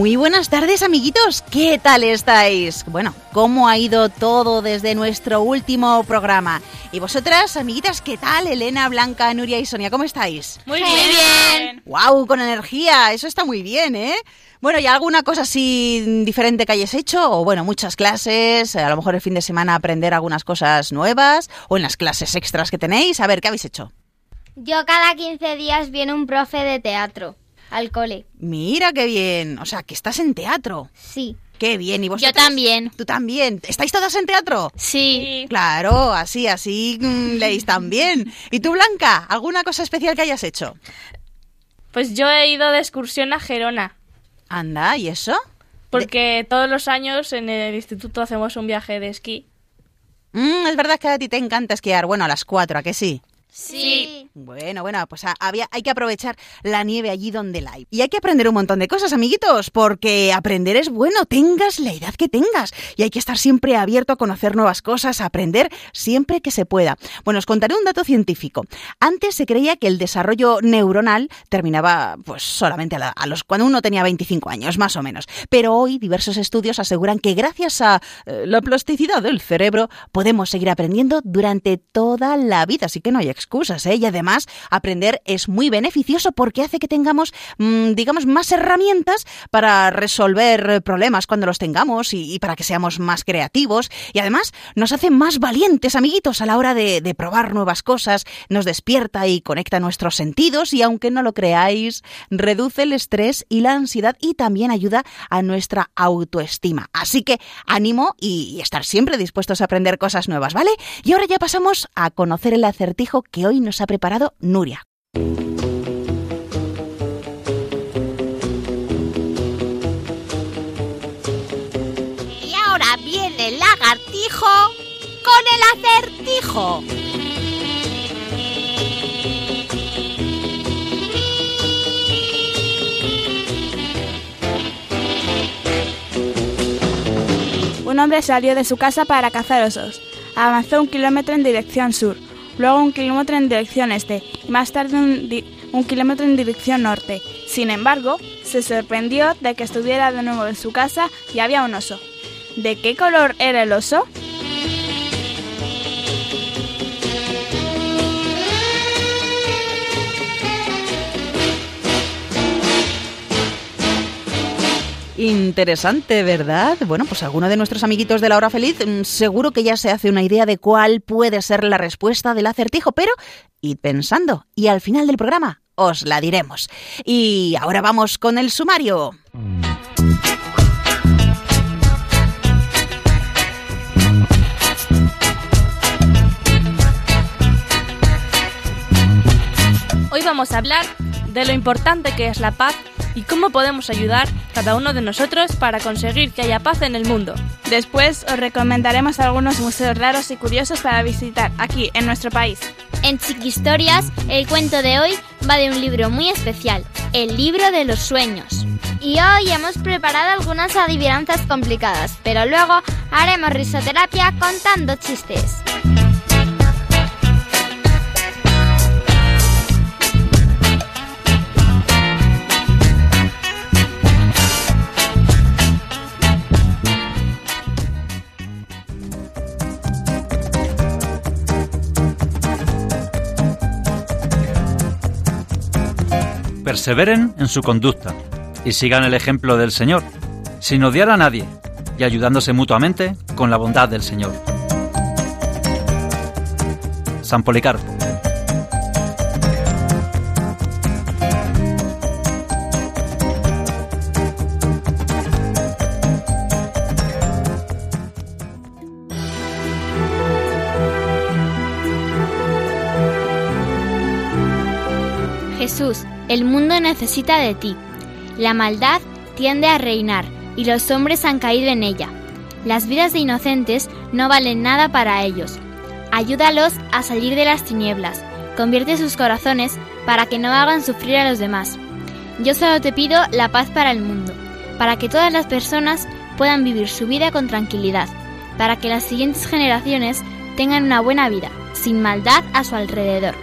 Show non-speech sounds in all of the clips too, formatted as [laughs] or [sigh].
Muy buenas tardes, amiguitos. ¿Qué tal estáis? Bueno, ¿cómo ha ido todo desde nuestro último programa? Y vosotras, amiguitas, ¿qué tal? Elena, Blanca, Nuria y Sonia, ¿cómo estáis? Muy bien. ¡Wow! Con energía. Eso está muy bien, ¿eh? Bueno, ¿y alguna cosa así diferente que hayáis hecho? O bueno, muchas clases, a lo mejor el fin de semana aprender algunas cosas nuevas, o en las clases extras que tenéis. A ver, ¿qué habéis hecho? Yo cada 15 días viene un profe de teatro al cole. Mira qué bien. O sea, que estás en teatro. Sí. Qué bien. ¿Y vosotras? también. ¿Tú también? ¿Estáis todas en teatro? Sí. Claro, así, así mm, leéis también. ¿Y tú, Blanca? ¿Alguna cosa especial que hayas hecho? Pues yo he ido de excursión a Gerona, Anda, ¿y eso? porque todos los años en el instituto hacemos un viaje de esquí. Mm, es verdad que a ti te encanta esquiar. Bueno, a las cuatro, ¿a que sí? Sí. Bueno, bueno, pues había, hay que aprovechar la nieve allí donde la hay. Y hay que aprender un montón de cosas, amiguitos, porque aprender es bueno, tengas la edad que tengas. Y hay que estar siempre abierto a conocer nuevas cosas, a aprender siempre que se pueda. Bueno, os contaré un dato científico. Antes se creía que el desarrollo neuronal terminaba pues solamente a, la- a los cuando uno tenía 25 años, más o menos. Pero hoy diversos estudios aseguran que gracias a eh, la plasticidad del cerebro podemos seguir aprendiendo durante toda la vida, así que no hay excusas, ¿eh? Y además, aprender es muy beneficioso porque hace que tengamos, mm, digamos, más herramientas para resolver problemas cuando los tengamos y, para que seamos más creativos. Y además, nos hace más valientes, amiguitos, a la hora de, de probar nuevas cosas, nos despierta y conecta nuestros sentidos y aunque no lo creáis, reduce el estrés y la ansiedad y también ayuda a nuestra autoestima. Así que ánimo y, y estar siempre dispuestos a aprender cosas nuevas, ¿vale? Y ahora ya pasamos a conocer el acertijo que hoy nos ha preparado Nuria. Y ahora viene el lagartijo con el acertijo. Un hombre salió de su casa para cazar osos. Avanzó un kilómetro en dirección sur, luego un kilómetro en dirección este más tarde un kilómetro en dirección norte. Sin embargo, se sorprendió de que estuviera de nuevo en su casa y había un oso. ¿De qué color era el oso? Interesante, ¿verdad? Bueno, pues alguno de nuestros amiguitos de la hora feliz mm, seguro que ya se hace una idea de cuál puede ser la respuesta del acertijo, pero id pensando y al final del programa os la diremos. Y ahora vamos con el sumario. Hoy vamos a hablar de lo importante que es la paz y cómo podemos ayudar cada uno de nosotros para conseguir que haya paz en el mundo. Después os recomendaremos algunos museos raros y curiosos para visitar aquí en nuestro país. En Chiquistorias, el cuento de hoy va de un libro muy especial, el libro de los sueños. Y hoy hemos preparado algunas adivinanzas complicadas, pero luego haremos risoterapia contando chistes. Perseveren en su conducta y sigan el ejemplo del Señor, sin odiar a nadie y ayudándose mutuamente con la bondad del Señor. San Policarpo. Jesús, el mundo necesita de ti. La maldad tiende a reinar y los hombres han caído en ella. Las vidas de inocentes no valen nada para ellos. Ayúdalos a salir de las tinieblas. Convierte sus corazones para que no hagan sufrir a los demás. Yo solo te pido la paz para el mundo, para que todas las personas puedan vivir su vida con tranquilidad, para que las siguientes generaciones tengan una buena vida, sin maldad a su alrededor.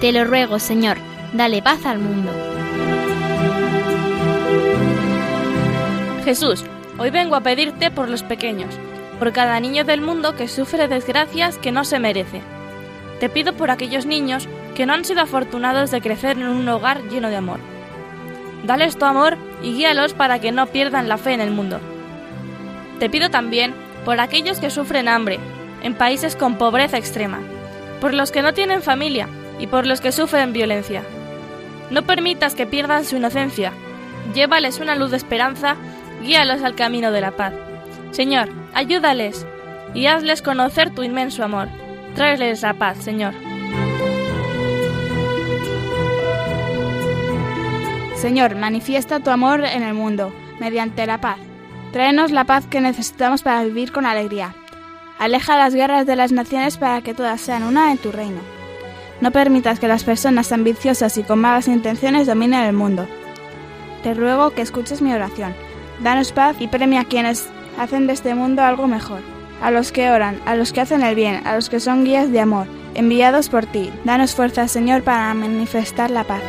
Te lo ruego, Señor, dale paz al mundo. Jesús, hoy vengo a pedirte por los pequeños, por cada niño del mundo que sufre desgracias que no se merece. Te pido por aquellos niños que no han sido afortunados de crecer en un hogar lleno de amor. Dales tu amor y guíalos para que no pierdan la fe en el mundo. Te pido también por aquellos que sufren hambre, en países con pobreza extrema, por los que no tienen familia y por los que sufren violencia. No permitas que pierdan su inocencia. Llévales una luz de esperanza, guíalos al camino de la paz. Señor, ayúdales y hazles conocer tu inmenso amor. Tráeles la paz, Señor. Señor, manifiesta tu amor en el mundo, mediante la paz. Tráenos la paz que necesitamos para vivir con alegría. Aleja las guerras de las naciones para que todas sean una en tu reino. No permitas que las personas ambiciosas y con malas intenciones dominen el mundo. Te ruego que escuches mi oración. Danos paz y premia a quienes hacen de este mundo algo mejor. A los que oran, a los que hacen el bien, a los que son guías de amor, enviados por ti. Danos fuerza, Señor, para manifestar la paz.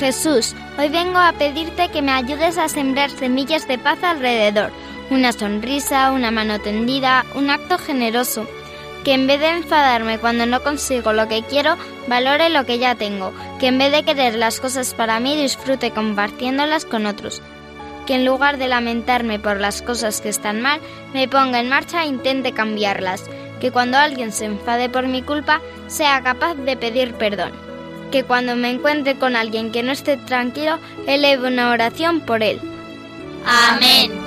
Jesús, hoy vengo a pedirte que me ayudes a sembrar semillas de paz alrededor. Una sonrisa, una mano tendida, un acto generoso. Que en vez de enfadarme cuando no consigo lo que quiero, valore lo que ya tengo. Que en vez de querer las cosas para mí, disfrute compartiéndolas con otros. Que en lugar de lamentarme por las cosas que están mal, me ponga en marcha e intente cambiarlas. Que cuando alguien se enfade por mi culpa, sea capaz de pedir perdón que cuando me encuentre con alguien que no esté tranquilo, eleve una oración por él. Amén.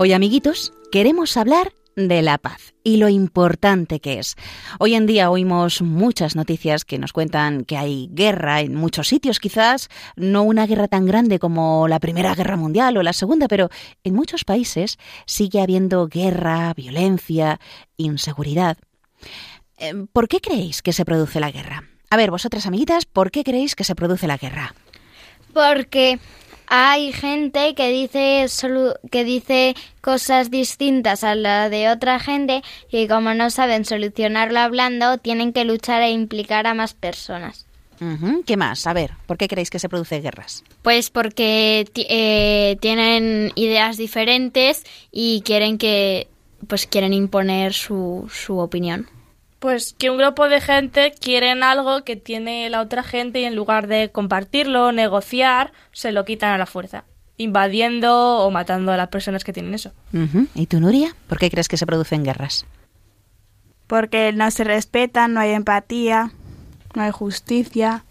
Hoy, amiguitos, queremos hablar de la paz y lo importante que es. Hoy en día oímos muchas noticias que nos cuentan que hay guerra en muchos sitios, quizás no una guerra tan grande como la Primera Guerra Mundial o la Segunda, pero en muchos países sigue habiendo guerra, violencia, inseguridad. Eh, ¿Por qué creéis que se produce la guerra? A ver, vosotras amiguitas, ¿por qué creéis que se produce la guerra? Porque hay gente que dice que dice cosas distintas a la de otra gente y como no saben solucionarlo hablando, tienen que luchar e implicar a más personas. ¿Qué más? A ver, ¿por qué creéis que se producen guerras? Pues porque eh, tienen ideas diferentes y quieren que pues quieren imponer su, su opinión. Pues que un grupo de gente quieren algo que tiene la otra gente y en lugar de compartirlo, negociar, se lo quitan a la fuerza, invadiendo o matando a las personas que tienen eso. ¿Y tú, Nuria? ¿Por qué crees que se producen guerras? Porque no se respetan, no hay empatía, no hay justicia.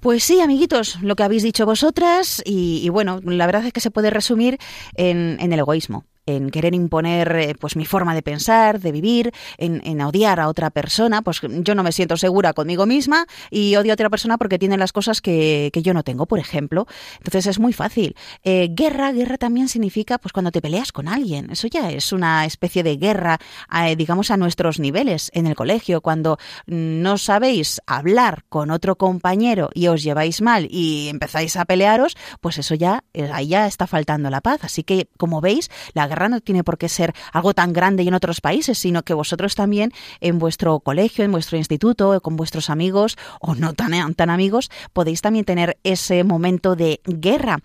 Pues sí, amiguitos, lo que habéis dicho vosotras y, y bueno, la verdad es que se puede resumir en, en el egoísmo en querer imponer eh, pues mi forma de pensar, de vivir, en, en odiar a otra persona, pues yo no me siento segura conmigo misma y odio a otra persona porque tiene las cosas que, que yo no tengo, por ejemplo. Entonces es muy fácil. Eh, guerra, guerra también significa pues cuando te peleas con alguien. Eso ya es una especie de guerra, eh, digamos, a nuestros niveles en el colegio, cuando no sabéis hablar con otro compañero y os lleváis mal y empezáis a pelearos, pues eso ya, ahí ya está faltando la paz. Así que, como veis, la no tiene por qué ser algo tan grande y en otros países, sino que vosotros también en vuestro colegio, en vuestro instituto, con vuestros amigos o no tan, tan amigos, podéis también tener ese momento de guerra.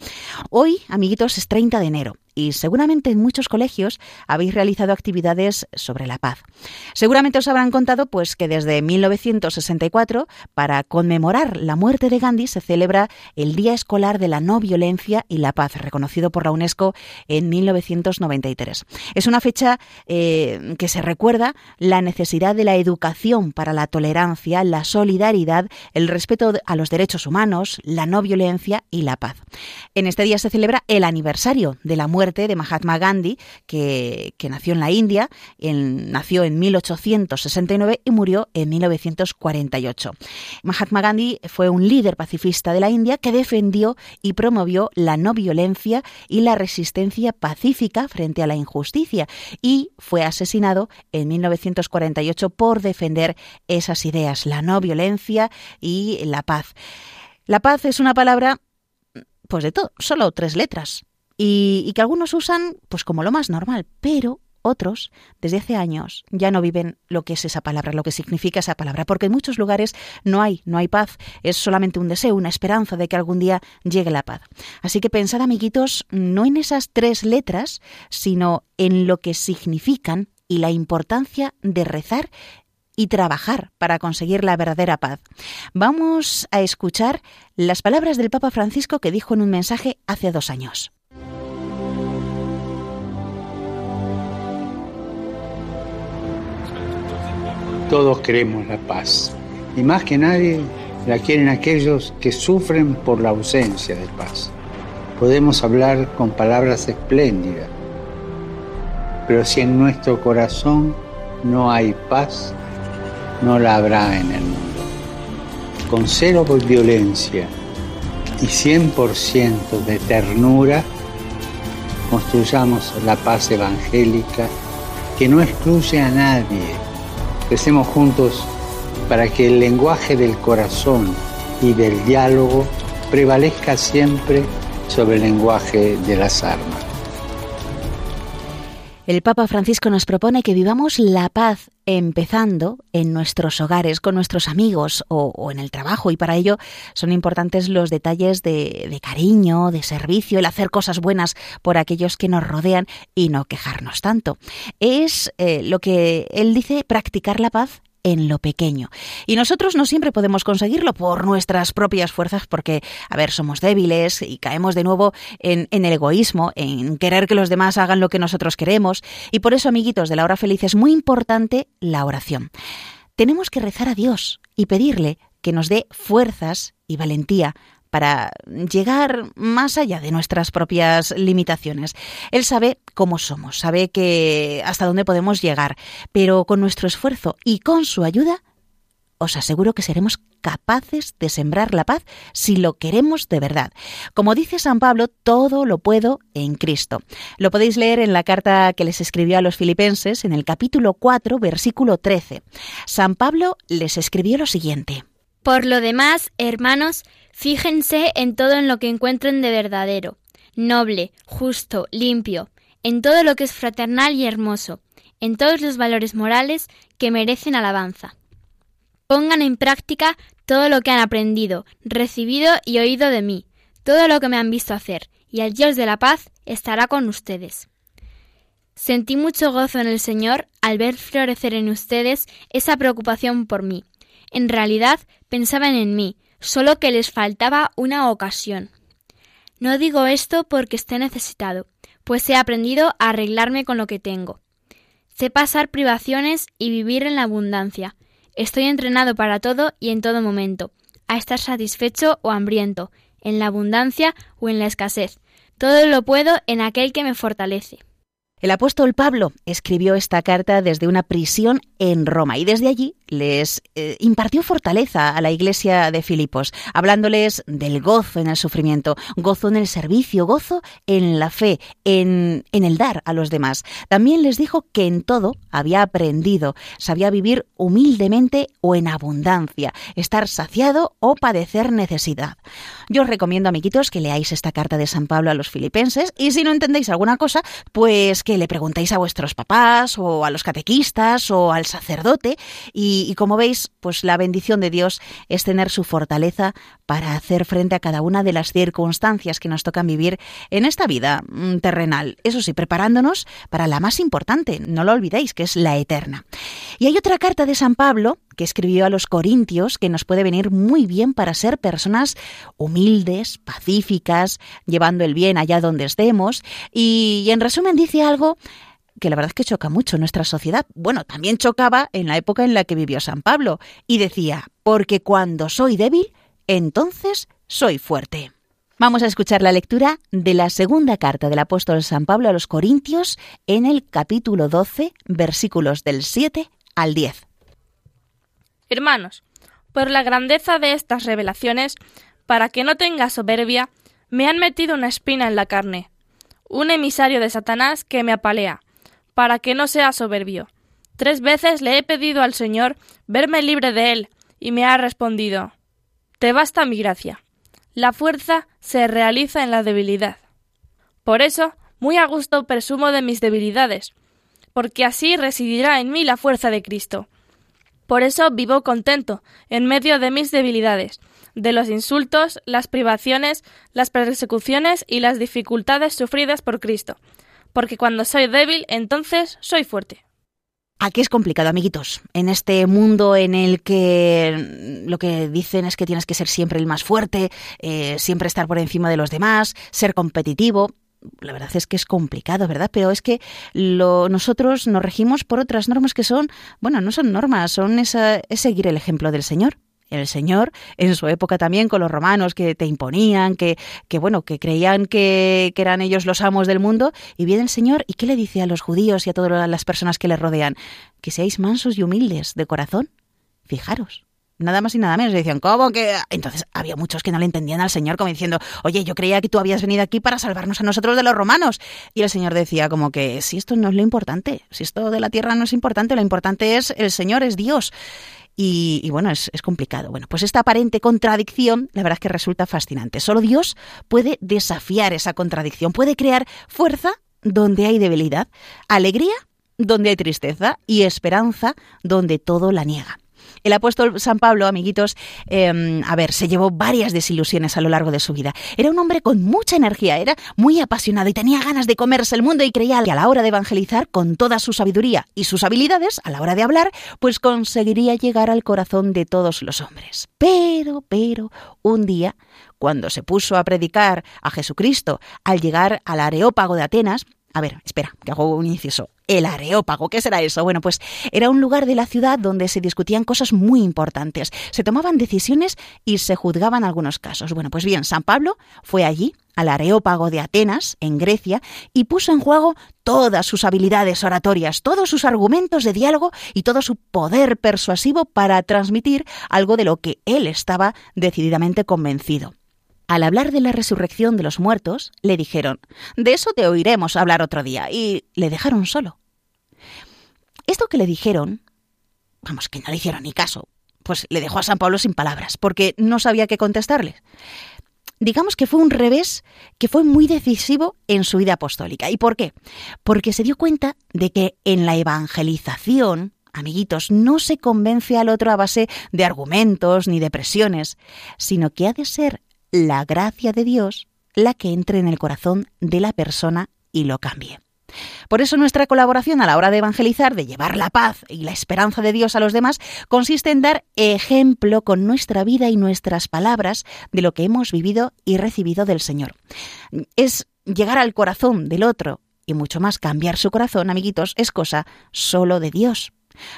Hoy, amiguitos, es 30 de enero y seguramente en muchos colegios habéis realizado actividades sobre la paz. Seguramente os habrán contado pues que desde 1964 para conmemorar la muerte de Gandhi se celebra el Día Escolar de la No Violencia y la Paz, reconocido por la UNESCO en 1993. Es una fecha eh, que se recuerda la necesidad de la educación para la tolerancia, la solidaridad, el respeto a los derechos humanos, la no violencia y la paz. En este día se celebra el aniversario de la muerte de Mahatma Gandhi, que, nació en la India, nació en 1869 y murió en 1948. Mahatma Gandhi fue un líder pacifista de la India que defendió y promovió la no violencia y la resistencia pacífica frente a la injusticia y fue asesinado en 1948 por defender esas ideas, la no violencia y la paz. La paz es una palabra, pues de todo, solo tres letras, y, que algunos usan pues como lo más normal, pero otros, desde hace años, ya no viven lo que es esa palabra, lo que significa esa palabra, porque en muchos lugares no hay, no hay paz, es solamente un deseo, una esperanza de que algún día llegue la paz. Así que pensad, amiguitos, no en esas tres letras, sino en lo que significan y la importancia de rezar y trabajar para conseguir la verdadera paz. Vamos a escuchar las palabras del Papa Francisco que dijo en un mensaje hace dos años. Todos queremos la paz y más que nadie la quieren aquellos que sufren por la ausencia de paz. Podemos hablar con palabras espléndidas, pero si en nuestro corazón no hay paz, no la habrá en el mundo. Con cero violencia y 100% de ternura, construyamos la paz evangélica que no excluye a nadie. Recemos juntos para que el lenguaje del corazón y del diálogo prevalezca siempre sobre el lenguaje de las armas. El Papa Francisco nos propone que vivamos la paz empezando en nuestros hogares, con nuestros amigos o, en el trabajo. Y para ello son importantes los detalles de, cariño, de servicio, el hacer cosas buenas por aquellos que nos rodean y no quejarnos tanto. Es eh, lo que él dice, practicar la paz en lo pequeño. Y nosotros no siempre podemos conseguirlo por nuestras propias fuerzas porque, a ver, somos débiles y caemos de nuevo en, el egoísmo, en querer que los demás hagan lo que nosotros queremos. Y por eso, amiguitos de la hora feliz, es muy importante la oración. Tenemos que rezar a Dios y pedirle que nos dé fuerzas y valentía para llegar más allá de nuestras propias limitaciones. Él sabe cómo somos, sabe que hasta dónde podemos llegar, pero con nuestro esfuerzo y con su ayuda, os aseguro que seremos capaces de sembrar la paz si lo queremos de verdad. Como dice San Pablo, todo lo puedo en Cristo. Lo podéis leer en la carta que les escribió a los filipenses en el capítulo 4, versículo 13. San Pablo les escribió lo siguiente. Por lo demás, hermanos, Fíjense en todo en lo que encuentren de verdadero, noble, justo, limpio, en todo lo que es fraternal y hermoso, en todos los valores morales que merecen alabanza. Pongan en práctica todo lo que han aprendido, recibido y oído de mí, todo lo que me han visto hacer, y el Dios de la paz estará con ustedes. Sentí mucho gozo en el Señor al ver florecer en ustedes esa preocupación por mí. En realidad pensaban en mí, solo que les faltaba una ocasión. No digo esto porque esté necesitado, pues he aprendido a arreglarme con lo que tengo. Sé pasar privaciones y vivir en la abundancia. Estoy entrenado para todo y en todo momento, a estar satisfecho o hambriento, en la abundancia o en la escasez. Todo lo puedo en aquel que me fortalece. El apóstol Pablo escribió esta carta desde una prisión en Roma y desde allí les eh, impartió fortaleza a la iglesia de Filipos, hablándoles del gozo en el sufrimiento, gozo en el servicio, gozo en la fe, en, en el dar a los demás. También les dijo que en todo había aprendido, sabía vivir humildemente o en abundancia, estar saciado o padecer necesidad. Yo os recomiendo, amiguitos, que leáis esta carta de San Pablo a los filipenses y si no entendéis alguna cosa, pues que le preguntéis a vuestros papás o a los catequistas o al sacerdote y, y como veis, pues la bendición de Dios es tener su fortaleza para hacer frente a cada una de las circunstancias que nos tocan vivir en esta vida mm, terrenal. Eso sí, preparándonos para la más importante, no lo olvidéis, que es la eterna. Y hay otra carta de San Pablo que escribió a los Corintios que nos puede venir muy bien para ser personas humildes, pacíficas, llevando el bien allá donde estemos. Y, en resumen dice algo que la verdad es que choca mucho en nuestra sociedad. Bueno, también chocaba en la época en la que vivió San Pablo y decía, porque cuando soy débil, entonces soy fuerte. Vamos a escuchar la lectura de la segunda carta del apóstol San Pablo a los Corintios en el capítulo 12, versículos del 7 al 10. Hermanos, por la grandeza de estas revelaciones, para que no tenga soberbia, me han metido una espina en la carne, un emisario de Satanás que me apalea, para que no sea soberbio. Tres veces le he pedido al Señor verme libre de él, y me ha respondido Te basta mi gracia. La fuerza se realiza en la debilidad. Por eso, muy a gusto presumo de mis debilidades, porque así residirá en mí la fuerza de Cristo. Por eso vivo contento, en medio de mis debilidades, de los insultos, las privaciones, las persecuciones y las dificultades sufridas por Cristo, porque cuando soy débil, entonces soy fuerte. Aquí es complicado, amiguitos. En este mundo en el que lo que dicen es que tienes que ser siempre el más fuerte, eh, siempre estar por encima de los demás, ser competitivo. La verdad es que es complicado, ¿verdad? Pero es que lo, nosotros nos regimos por otras normas que son, bueno, no son normas, son esa, es seguir el ejemplo del Señor el Señor, en su época también con los romanos que te imponían, que, que bueno, que creían que, que, eran ellos los amos del mundo, y viene el Señor, ¿y qué le dice a los judíos y a todas las personas que le rodean? Que seáis mansos y humildes de corazón. Fijaros. Nada más y nada menos. Y decían, ¿cómo que...? Entonces había muchos que no le entendían al Señor como diciendo, oye, yo creía que tú habías venido aquí para salvarnos a nosotros de los romanos. Y el Señor decía como que, si esto no es lo importante, si esto de la tierra no es importante, lo importante es el Señor, es Dios. Y, y, bueno, es, es, complicado. Bueno, pues esta aparente contradicción, la verdad es que resulta fascinante. Solo Dios puede desafiar esa contradicción, puede crear fuerza donde hay debilidad, alegría donde hay tristeza y esperanza donde todo la niega. El apóstol San Pablo, amiguitos, eh, a ver, se llevó varias desilusiones a lo largo de su vida. Era un hombre con mucha energía, era muy apasionado y tenía ganas de comerse el mundo y creía que a la hora de evangelizar, con toda su sabiduría y sus habilidades, a la hora de hablar, pues conseguiría llegar al corazón de todos los hombres. Pero, pero, un día, cuando se puso a predicar a Jesucristo al llegar al Areópago de Atenas, a ver, espera, que hago un inciso. El Areópago, ¿qué será eso? Bueno, pues era un lugar de la ciudad donde se discutían cosas muy importantes, se tomaban decisiones y se juzgaban algunos casos. Bueno, pues bien, San Pablo fue allí, al Areópago de Atenas, en Grecia, y puso en juego todas sus habilidades oratorias, todos sus argumentos de diálogo y todo su poder persuasivo para transmitir algo de lo que él estaba decididamente convencido. Al hablar de la resurrección de los muertos, le dijeron, de eso te oiremos hablar otro día, y le dejaron solo. Esto que le dijeron, vamos, que no le hicieron ni caso, pues le dejó a San Pablo sin palabras, porque no sabía qué contestarles. Digamos que fue un revés que fue muy decisivo en su vida apostólica. ¿Y por qué? Porque se dio cuenta de que en la evangelización, amiguitos, no se convence al otro a base de argumentos ni de presiones, sino que ha de ser la gracia de Dios la que entre en el corazón de la persona y lo cambie. Por eso nuestra colaboración a la hora de evangelizar, de llevar la paz y la esperanza de Dios a los demás, consiste en dar ejemplo con nuestra vida y nuestras palabras de lo que hemos vivido y recibido del Señor. Es llegar al corazón del otro y mucho más cambiar su corazón, amiguitos, es cosa solo de Dios.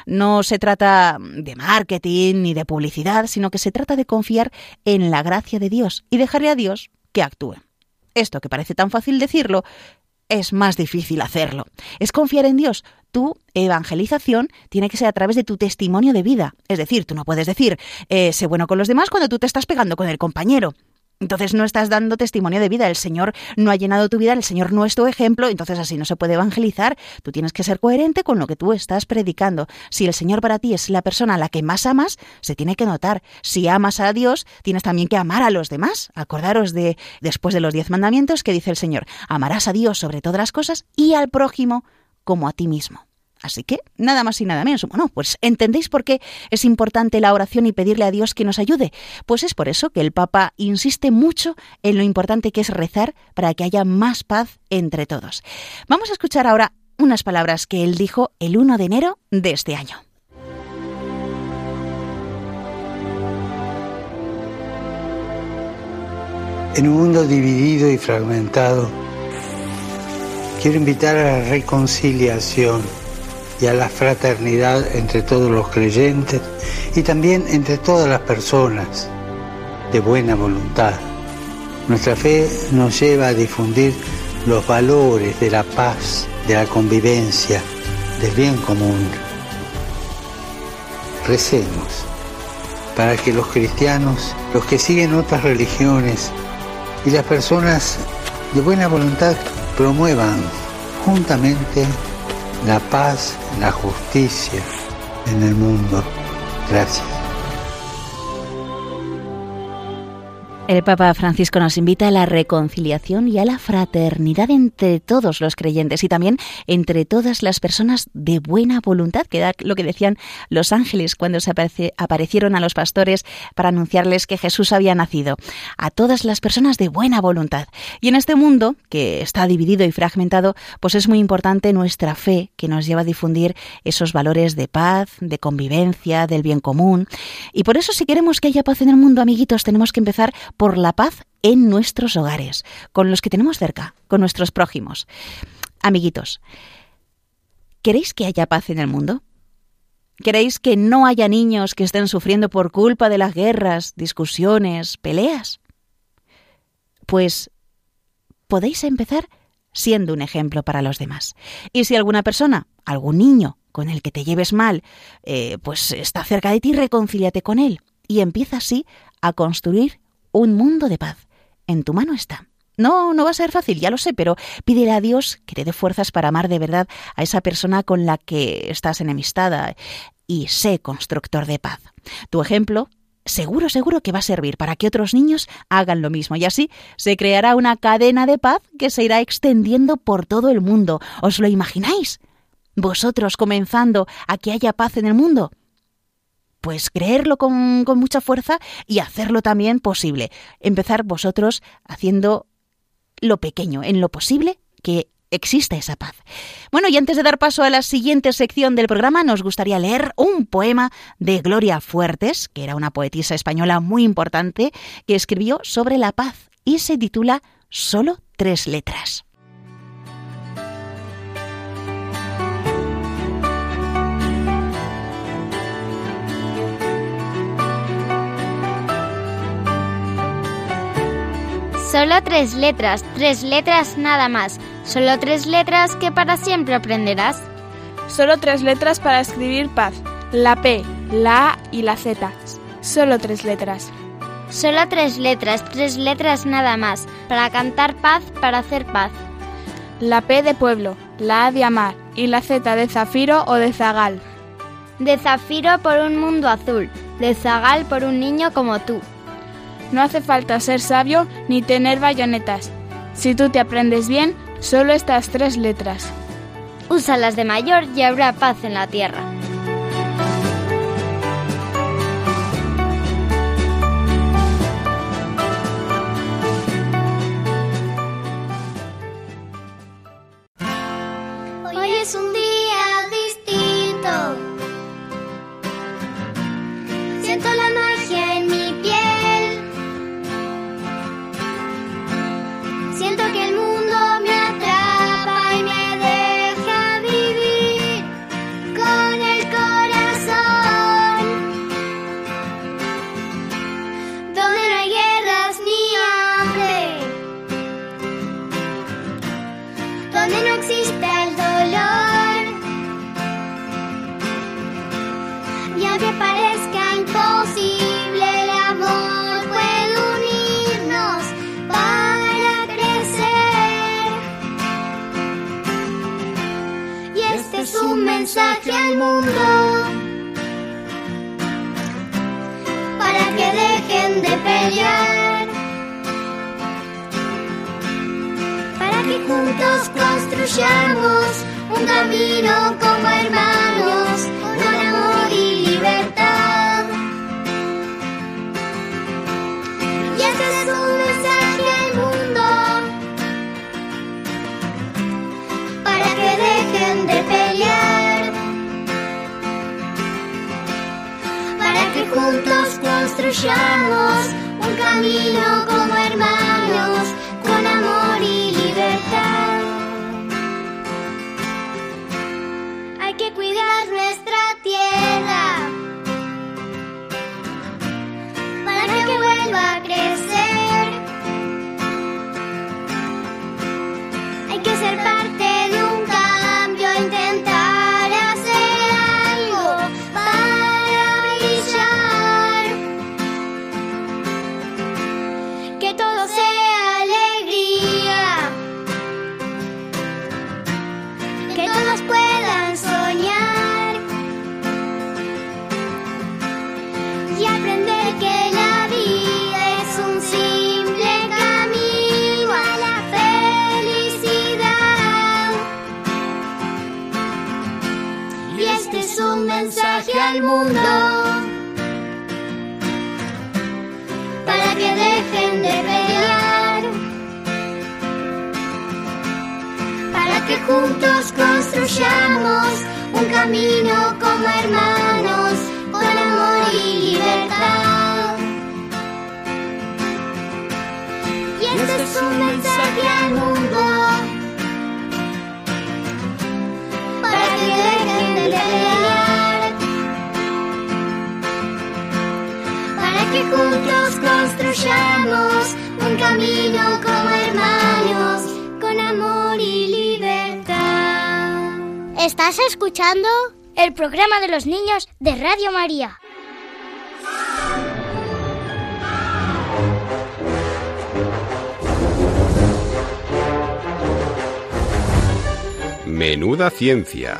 No se trata de marketing ni de publicidad, sino que se trata de confiar en la gracia de Dios y dejarle a Dios que actúe. Esto que parece tan fácil decirlo, es más difícil hacerlo. Es confiar en Dios. Tu evangelización tiene que ser a través de tu testimonio de vida. Es decir, tú no puedes decir, eh, sé bueno con los demás cuando tú te estás pegando con el compañero. Entonces no estás dando testimonio de vida, el Señor no ha llenado tu vida, el Señor no es tu ejemplo, entonces así no se puede evangelizar. Tú tienes que ser coherente con lo que tú estás predicando. Si el Señor para ti es la persona a la que más amas, se tiene que notar. Si amas a Dios, tienes también que amar a los demás. Acordaros de después de los diez mandamientos que dice el Señor, amarás a Dios sobre todas las cosas y al prójimo como a ti mismo. Así que nada más y nada menos. Bueno, pues ¿entendéis por qué es importante la oración y pedirle a Dios que nos ayude? Pues es por eso que el Papa insiste mucho en lo importante que es rezar para que haya más paz entre todos. Vamos a escuchar ahora unas palabras que él dijo el 1 de enero de este año. En un mundo dividido y fragmentado, quiero invitar a la reconciliación y a la fraternidad entre todos los creyentes y también entre todas las personas de buena voluntad. Nuestra fe nos lleva a difundir los valores de la paz, de la convivencia, del bien común. Recemos para que los cristianos, los que siguen otras religiones y las personas de buena voluntad promuevan juntamente la paz, la justicia en el mundo. Gracias. El Papa Francisco nos invita a la reconciliación y a la fraternidad entre todos los creyentes y también entre todas las personas de buena voluntad, que era lo que decían los ángeles cuando se aparecieron a los pastores para anunciarles que Jesús había nacido. A todas las personas de buena voluntad. Y en este mundo, que está dividido y fragmentado, pues es muy importante nuestra fe, que nos lleva a difundir esos valores de paz, de convivencia, del bien común. Y por eso, si queremos que haya paz en el mundo, amiguitos, tenemos que empezar por la paz en nuestros hogares, con los que tenemos cerca, con nuestros prójimos. Amiguitos, ¿queréis que haya paz en el mundo? ¿Queréis que no haya niños que estén sufriendo por culpa de las guerras, discusiones, peleas? Pues podéis empezar siendo un ejemplo para los demás. Y si alguna persona, algún niño con el que te lleves mal, eh, pues está cerca de ti, reconcíliate con él y empieza así a construir un mundo de paz. En tu mano está. No, no va a ser fácil, ya lo sé, pero pídele a Dios que te dé fuerzas para amar de verdad a esa persona con la que estás enemistada y sé constructor de paz. Tu ejemplo seguro, seguro que va a servir para que otros niños hagan lo mismo y así se creará una cadena de paz que se irá extendiendo por todo el mundo. ¿Os lo imagináis? Vosotros comenzando a que haya paz en el mundo pues creerlo con, con, mucha fuerza y hacerlo también posible. Empezar vosotros haciendo lo pequeño, en lo posible que exista esa paz. Bueno, y antes de dar paso a la siguiente sección del programa, nos gustaría leer un poema de Gloria Fuertes, que era una poetisa española muy importante, que escribió sobre la paz y se titula Solo tres letras. Solo tres letras, tres letras nada más. Solo tres letras que para siempre aprenderás. Solo tres letras para escribir paz. La P, la A y la Z. Solo tres letras. Solo tres letras, tres letras nada más. Para cantar paz, para hacer paz. La P de pueblo, la A de amar y la Z de zafiro o de zagal. De zafiro por un mundo azul, de zagal por un niño como tú. No hace falta ser sabio ni tener bayonetas. Si tú te aprendes bien, solo estas tres letras. Úsalas de mayor y habrá paz en la tierra. Camino como hermanos, con amor y libertad. ¿Estás escuchando? El programa de los niños de Radio María. Menuda ciencia.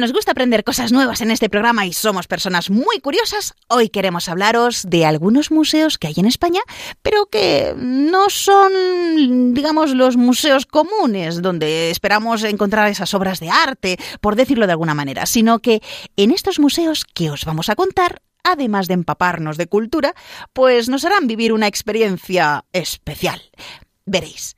Nos gusta aprender cosas nuevas en este programa y somos personas muy curiosas, hoy queremos hablaros de algunos museos que hay en España, pero que no son, digamos, los museos comunes donde esperamos encontrar esas obras de arte, por decirlo de alguna manera, sino que en estos museos que os vamos a contar además de empaparnos de cultura, pues nos harán vivir una experiencia especial. Veréis.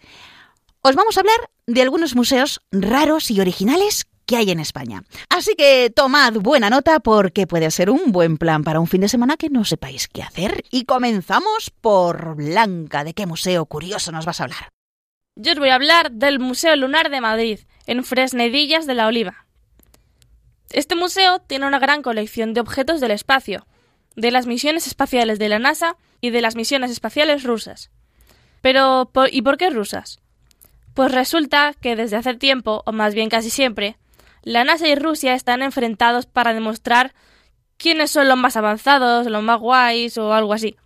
Os vamos a hablar de algunos museos raros y originales que hay en España. Así que tomad buena nota porque puede ser un buen plan para un fin de semana que no sepáis qué hacer. Y comenzamos por Blanca. ¿De qué museo curioso nos vas a hablar? Yo os voy a hablar del Museo Lunar de Madrid, en Fresnedillas de la Oliva. Este museo tiene una gran colección de objetos del espacio, de las misiones espaciales de la NASA y de las misiones espaciales rusas. Pero, ¿por- ¿y por qué rusas? Pues resulta que desde hace tiempo, o más bien casi siempre, la NASA y Rusia están enfrentados para demostrar quiénes son los más avanzados, los más guays o algo así.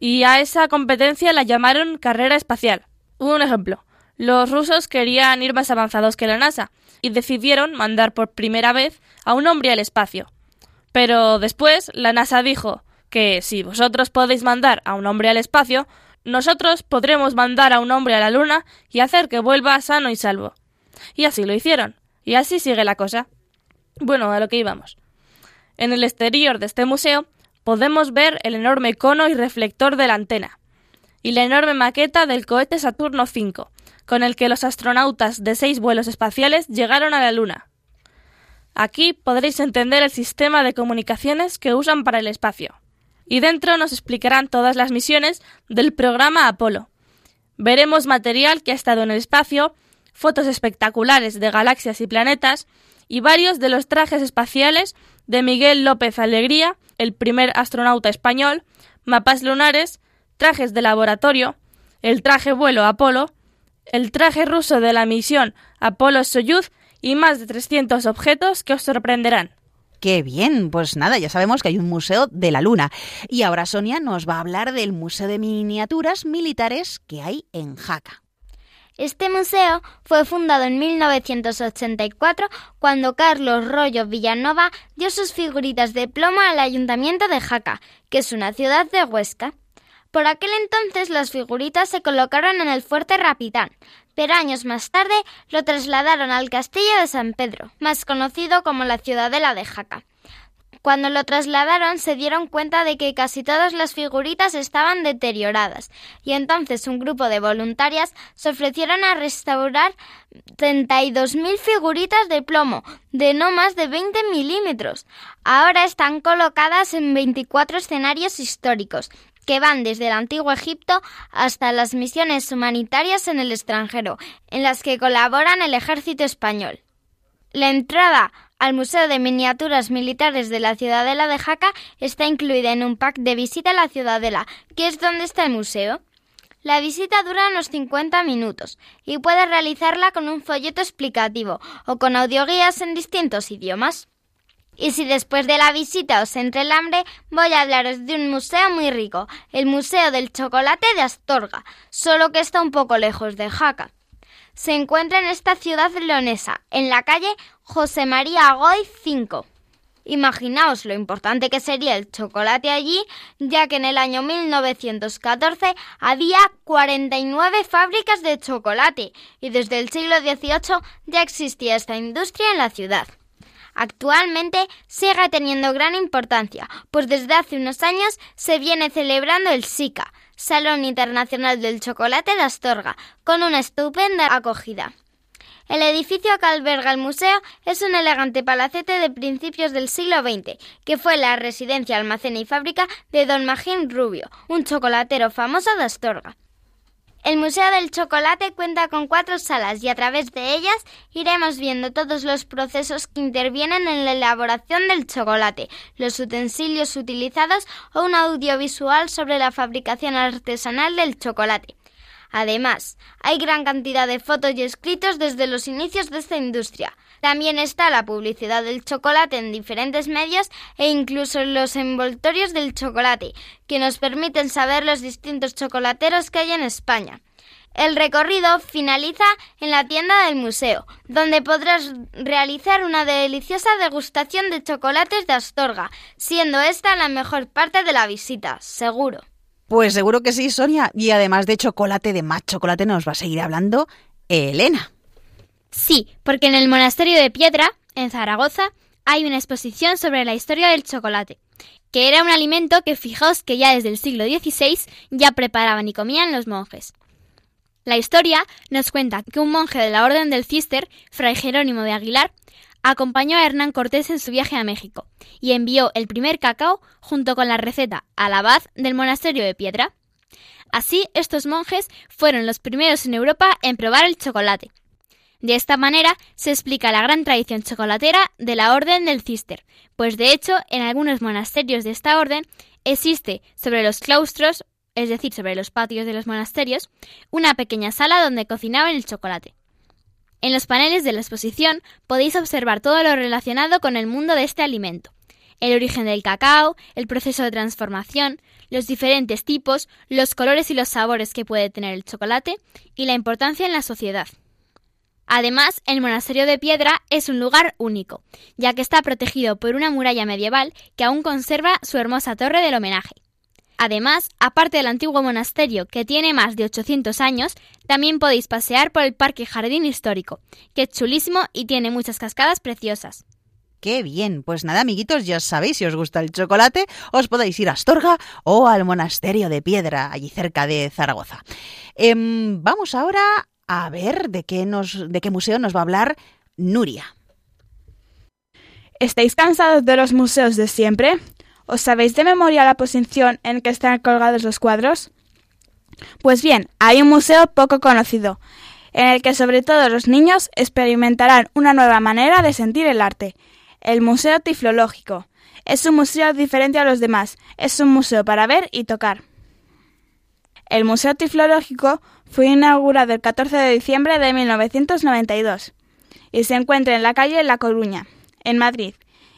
Y a esa competencia la llamaron carrera espacial. Un ejemplo. Los rusos querían ir más avanzados que la NASA y decidieron mandar por primera vez a un hombre al espacio. Pero después la NASA dijo que si vosotros podéis mandar a un hombre al espacio, nosotros podremos mandar a un hombre a la Luna y hacer que vuelva sano y salvo. Y así lo hicieron. Y así sigue la cosa. Bueno, a lo que íbamos. En el exterior de este museo podemos ver el enorme cono y reflector de la antena y la enorme maqueta del cohete Saturno V, con el que los astronautas de seis vuelos espaciales llegaron a la Luna. Aquí podréis entender el sistema de comunicaciones que usan para el espacio. Y dentro nos explicarán todas las misiones del programa Apolo. Veremos material que ha estado en el espacio, fotos espectaculares de galaxias y planetas, y varios de los trajes espaciales de Miguel López Alegría, el primer astronauta español, mapas lunares, trajes de laboratorio, el traje vuelo Apolo, el traje ruso de la misión Apolo-Soyuz y más de 300 objetos que os sorprenderán. Qué bien, pues nada, ya sabemos que hay un museo de la Luna. Y ahora Sonia nos va a hablar del Museo de Miniaturas Militares que hay en Jaca. Este museo fue fundado en 1984 cuando Carlos Rollo Villanova dio sus figuritas de plomo al Ayuntamiento de Jaca, que es una ciudad de Huesca. Por aquel entonces las figuritas se colocaron en el fuerte Rapitán, pero años más tarde lo trasladaron al castillo de San Pedro, más conocido como la Ciudadela de Jaca. Cuando lo trasladaron se dieron cuenta de que casi todas las figuritas estaban deterioradas y entonces un grupo de voluntarias se ofrecieron a restaurar 32.000 figuritas de plomo de no más de 20 milímetros. Ahora están colocadas en 24 escenarios históricos que van desde el antiguo Egipto hasta las misiones humanitarias en el extranjero, en las que colaboran el ejército español. La entrada al Museo de Miniaturas Militares de la Ciudadela de Jaca está incluida en un pack de visita a la Ciudadela, que es donde está el museo. La visita dura unos 50 minutos y puedes realizarla con un folleto explicativo o con audioguías en distintos idiomas. Y si después de la visita os entra el hambre, voy a hablaros de un museo muy rico, el Museo del Chocolate de Astorga, solo que está un poco lejos de Jaca se encuentra en esta ciudad leonesa, en la calle José María Goy 5. Imaginaos lo importante que sería el chocolate allí, ya que en el año 1914 había 49 fábricas de chocolate y desde el siglo XVIII ya existía esta industria en la ciudad. Actualmente sigue teniendo gran importancia, pues desde hace unos años se viene celebrando el SICA, Salón Internacional del Chocolate de Astorga, con una estupenda acogida. El edificio que alberga el museo es un elegante palacete de principios del siglo XX, que fue la residencia, almacén y fábrica de don Magín Rubio, un chocolatero famoso de Astorga. El Museo del Chocolate cuenta con cuatro salas y a través de ellas iremos viendo todos los procesos que intervienen en la elaboración del chocolate, los utensilios utilizados o un audiovisual sobre la fabricación artesanal del chocolate. Además, hay gran cantidad de fotos y escritos desde los inicios de esta industria. También está la publicidad del chocolate en diferentes medios e incluso los envoltorios del chocolate, que nos permiten saber los distintos chocolateros que hay en España. El recorrido finaliza en la tienda del museo, donde podrás realizar una deliciosa degustación de chocolates de Astorga, siendo esta la mejor parte de la visita, seguro. Pues seguro que sí, Sonia. Y además de chocolate, de más chocolate, nos va a seguir hablando Elena. Sí, porque en el monasterio de Piedra, en Zaragoza, hay una exposición sobre la historia del chocolate, que era un alimento que fijaos que ya desde el siglo XVI ya preparaban y comían los monjes. La historia nos cuenta que un monje de la Orden del Cister, Fray Jerónimo de Aguilar, acompañó a Hernán Cortés en su viaje a México y envió el primer cacao junto con la receta al abad del monasterio de Piedra. Así, estos monjes fueron los primeros en Europa en probar el chocolate. De esta manera se explica la gran tradición chocolatera de la Orden del Cister, pues de hecho en algunos monasterios de esta orden existe sobre los claustros, es decir, sobre los patios de los monasterios, una pequeña sala donde cocinaban el chocolate. En los paneles de la exposición podéis observar todo lo relacionado con el mundo de este alimento. El origen del cacao, el proceso de transformación, los diferentes tipos, los colores y los sabores que puede tener el chocolate y la importancia en la sociedad. Además, el monasterio de piedra es un lugar único, ya que está protegido por una muralla medieval que aún conserva su hermosa torre del homenaje. Además, aparte del antiguo monasterio, que tiene más de 800 años, también podéis pasear por el Parque Jardín Histórico, que es chulísimo y tiene muchas cascadas preciosas. ¡Qué bien! Pues nada, amiguitos, ya sabéis, si os gusta el chocolate, os podéis ir a Astorga o al Monasterio de Piedra, allí cerca de Zaragoza. Em, vamos ahora a ver de qué, nos, de qué museo nos va a hablar Nuria. ¿Estáis cansados de los museos de siempre? ¿Os sabéis de memoria la posición en que están colgados los cuadros? Pues bien, hay un museo poco conocido, en el que sobre todo los niños experimentarán una nueva manera de sentir el arte, el Museo Tiflológico. Es un museo diferente a los demás, es un museo para ver y tocar. El Museo Tiflológico fue inaugurado el 14 de diciembre de 1992 y se encuentra en la calle La Coruña, en Madrid,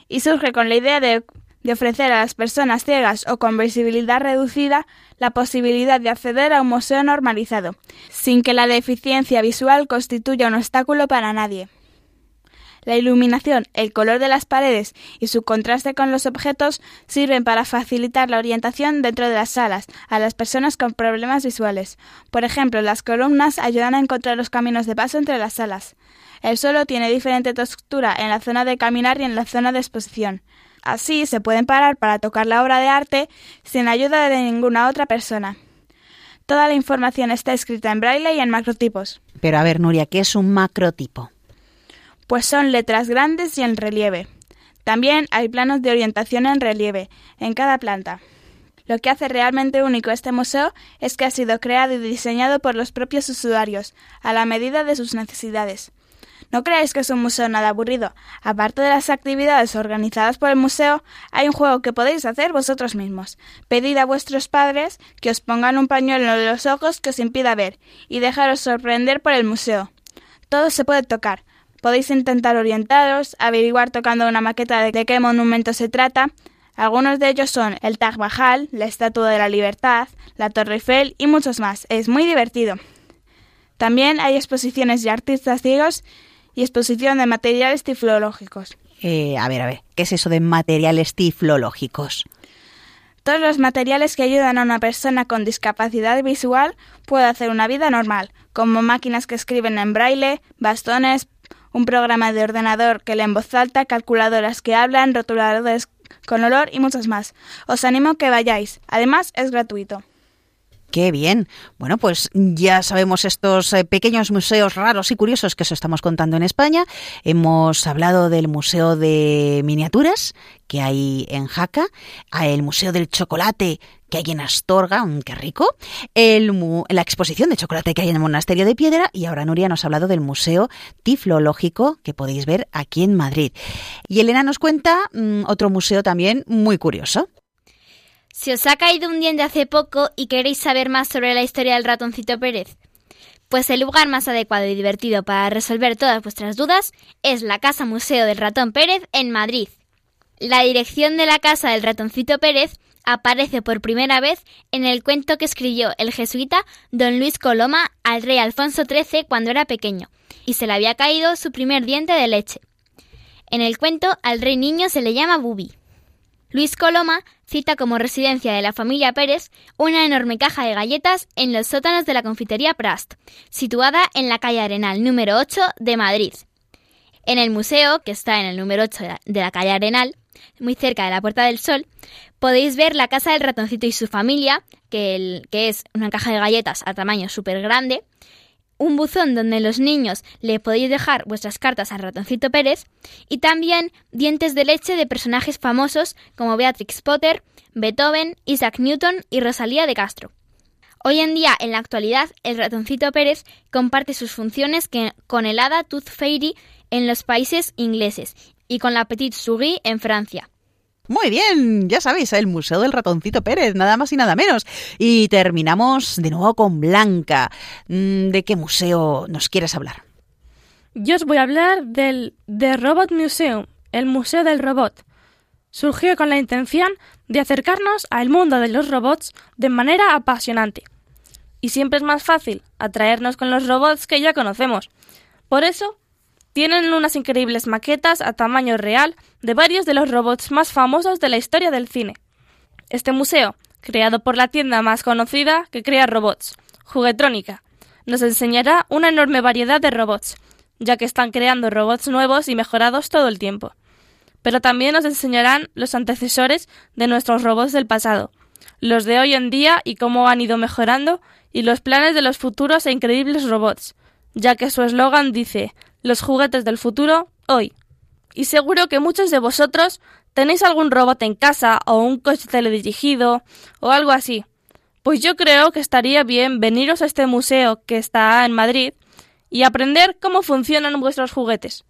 y surge con la idea de, de ofrecer a las personas ciegas o con visibilidad reducida la posibilidad de acceder a un museo normalizado, sin que la deficiencia visual constituya un obstáculo para nadie. La iluminación, el color de las paredes y su contraste con los objetos sirven para facilitar la orientación dentro de las salas a las personas con problemas visuales. Por ejemplo, las columnas ayudan a encontrar los caminos de paso entre las salas. El suelo tiene diferente textura en la zona de caminar y en la zona de exposición. Así se pueden parar para tocar la obra de arte sin ayuda de ninguna otra persona. Toda la información está escrita en braille y en macrotipos. Pero a ver, Nuria, ¿qué es un macrotipo? Pues son letras grandes y en relieve. También hay planos de orientación en relieve en cada planta. Lo que hace realmente único este museo es que ha sido creado y diseñado por los propios usuarios, a la medida de sus necesidades. No creáis que es un museo nada aburrido. Aparte de las actividades organizadas por el museo, hay un juego que podéis hacer vosotros mismos. Pedid a vuestros padres que os pongan un pañuelo en los ojos que os impida ver y dejaros sorprender por el museo. Todo se puede tocar. Podéis intentar orientaros, averiguar tocando una maqueta de qué monumento se trata. Algunos de ellos son el Taj Mahal, la Estatua de la Libertad, la Torre Eiffel y muchos más. Es muy divertido. También hay exposiciones de artistas ciegos y exposición de materiales tiflológicos. Eh, a ver, a ver, ¿qué es eso de materiales tiflológicos? Todos los materiales que ayudan a una persona con discapacidad visual puede hacer una vida normal, como máquinas que escriben en braille, bastones, un programa de ordenador que lee en voz alta, calculadoras que hablan, rotuladores con olor y muchos más. Os animo a que vayáis. Además, es gratuito. Qué bien. Bueno, pues ya sabemos estos eh, pequeños museos raros y curiosos que os estamos contando en España. Hemos hablado del Museo de Miniaturas que hay en Jaca, el Museo del Chocolate que hay en Astorga, mm, qué rico, el, la exposición de chocolate que hay en el Monasterio de Piedra y ahora Nuria nos ha hablado del Museo Tiflológico que podéis ver aquí en Madrid. Y Elena nos cuenta mmm, otro museo también muy curioso. Si os ha caído un diente hace poco y queréis saber más sobre la historia del ratoncito Pérez, pues el lugar más adecuado y divertido para resolver todas vuestras dudas es la Casa Museo del Ratón Pérez en Madrid. La dirección de la Casa del Ratoncito Pérez aparece por primera vez en el cuento que escribió el jesuita don Luis Coloma al rey Alfonso XIII cuando era pequeño, y se le había caído su primer diente de leche. En el cuento al rey niño se le llama Bubi. Luis Coloma cita como residencia de la familia Pérez una enorme caja de galletas en los sótanos de la confitería Prast, situada en la calle Arenal número 8 de Madrid. En el museo, que está en el número 8 de la calle Arenal, muy cerca de la Puerta del Sol, podéis ver la casa del ratoncito y su familia, que, que es una caja de galletas a tamaño súper grande, un buzón donde los niños le podéis dejar vuestras cartas al ratoncito Pérez y también dientes de leche de personajes famosos como Beatrix Potter, Beethoven, Isaac Newton y Rosalía de Castro. Hoy en día, en la actualidad, el ratoncito Pérez comparte sus funciones con el hada Tooth Fairy en los países ingleses y con la Petite Souris en Francia. Muy bien, ya sabéis, el Museo del Ratoncito Pérez, nada más y nada menos. Y terminamos de nuevo con Blanca. ¿De qué museo nos quieres hablar? Yo os voy a hablar del The Robot Museum, el Museo del Robot. Surgió con la intención de acercarnos al mundo de los robots de manera apasionante. Y siempre es más fácil atraernos con los robots que ya conocemos. Por eso tienen unas increíbles maquetas a tamaño real de varios de los robots más famosos de la historia del cine. Este museo, creado por la tienda más conocida que crea robots, Juguetrónica, nos enseñará una enorme variedad de robots, ya que están creando robots nuevos y mejorados todo el tiempo. Pero también nos enseñarán los antecesores de nuestros robots del pasado, los de hoy en día y cómo han ido mejorando, y los planes de los futuros e increíbles robots, ya que su eslogan dice los juguetes del futuro hoy. Y seguro que muchos de vosotros tenéis algún robot en casa o un coche teledirigido o algo así. Pues yo creo que estaría bien veniros a este museo que está en Madrid y aprender cómo funcionan vuestros juguetes.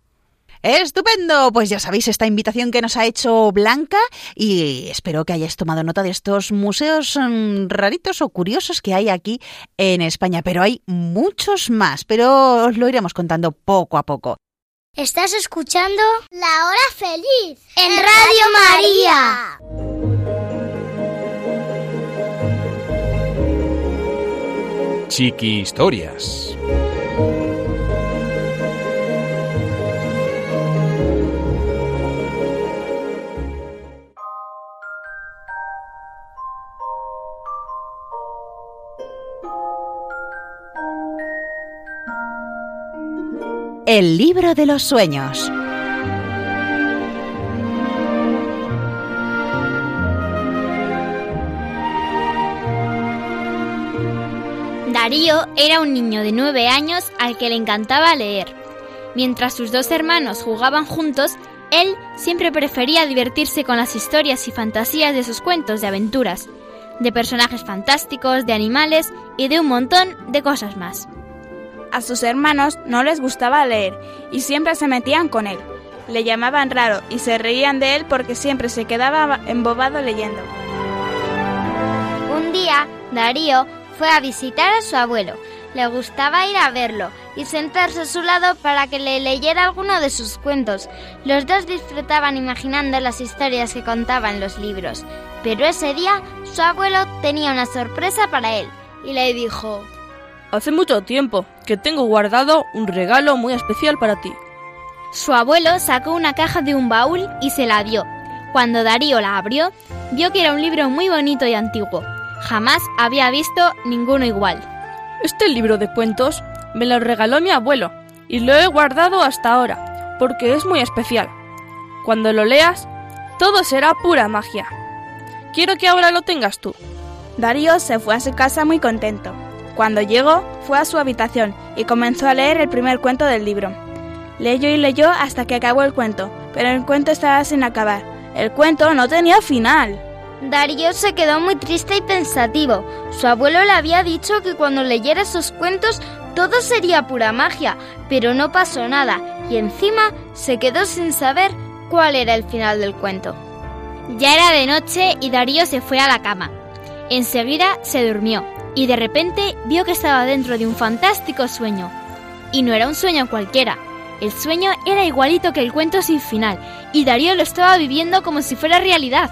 Estupendo, pues ya sabéis esta invitación que nos ha hecho Blanca y espero que hayáis tomado nota de estos museos um, raritos o curiosos que hay aquí en España, pero hay muchos más, pero os lo iremos contando poco a poco. Estás escuchando La Hora Feliz en Radio María. Chiqui Historias. El libro de los sueños. Darío era un niño de nueve años al que le encantaba leer. Mientras sus dos hermanos jugaban juntos, él siempre prefería divertirse con las historias y fantasías de sus cuentos de aventuras, de personajes fantásticos, de animales y de un montón de cosas más. A sus hermanos no les gustaba leer y siempre se metían con él. Le llamaban raro y se reían de él porque siempre se quedaba embobado leyendo. Un día, Darío fue a visitar a su abuelo. Le gustaba ir a verlo y sentarse a su lado para que le leyera alguno de sus cuentos. Los dos disfrutaban imaginando las historias que contaban los libros. Pero ese día su abuelo tenía una sorpresa para él y le dijo Hace mucho tiempo que tengo guardado un regalo muy especial para ti. Su abuelo sacó una caja de un baúl y se la dio. Cuando Darío la abrió, vio que era un libro muy bonito y antiguo. Jamás había visto ninguno igual. Este libro de cuentos me lo regaló mi abuelo y lo he guardado hasta ahora, porque es muy especial. Cuando lo leas, todo será pura magia. Quiero que ahora lo tengas tú. Darío se fue a su casa muy contento. Cuando llegó, fue a su habitación y comenzó a leer el primer cuento del libro. Leyó y leyó hasta que acabó el cuento, pero el cuento estaba sin acabar. El cuento no tenía final. Darío se quedó muy triste y pensativo. Su abuelo le había dicho que cuando leyera esos cuentos todo sería pura magia, pero no pasó nada y encima se quedó sin saber cuál era el final del cuento. Ya era de noche y Darío se fue a la cama. Enseguida se durmió y de repente vio que estaba dentro de un fantástico sueño. Y no era un sueño cualquiera. El sueño era igualito que el cuento sin final y Darío lo estaba viviendo como si fuera realidad.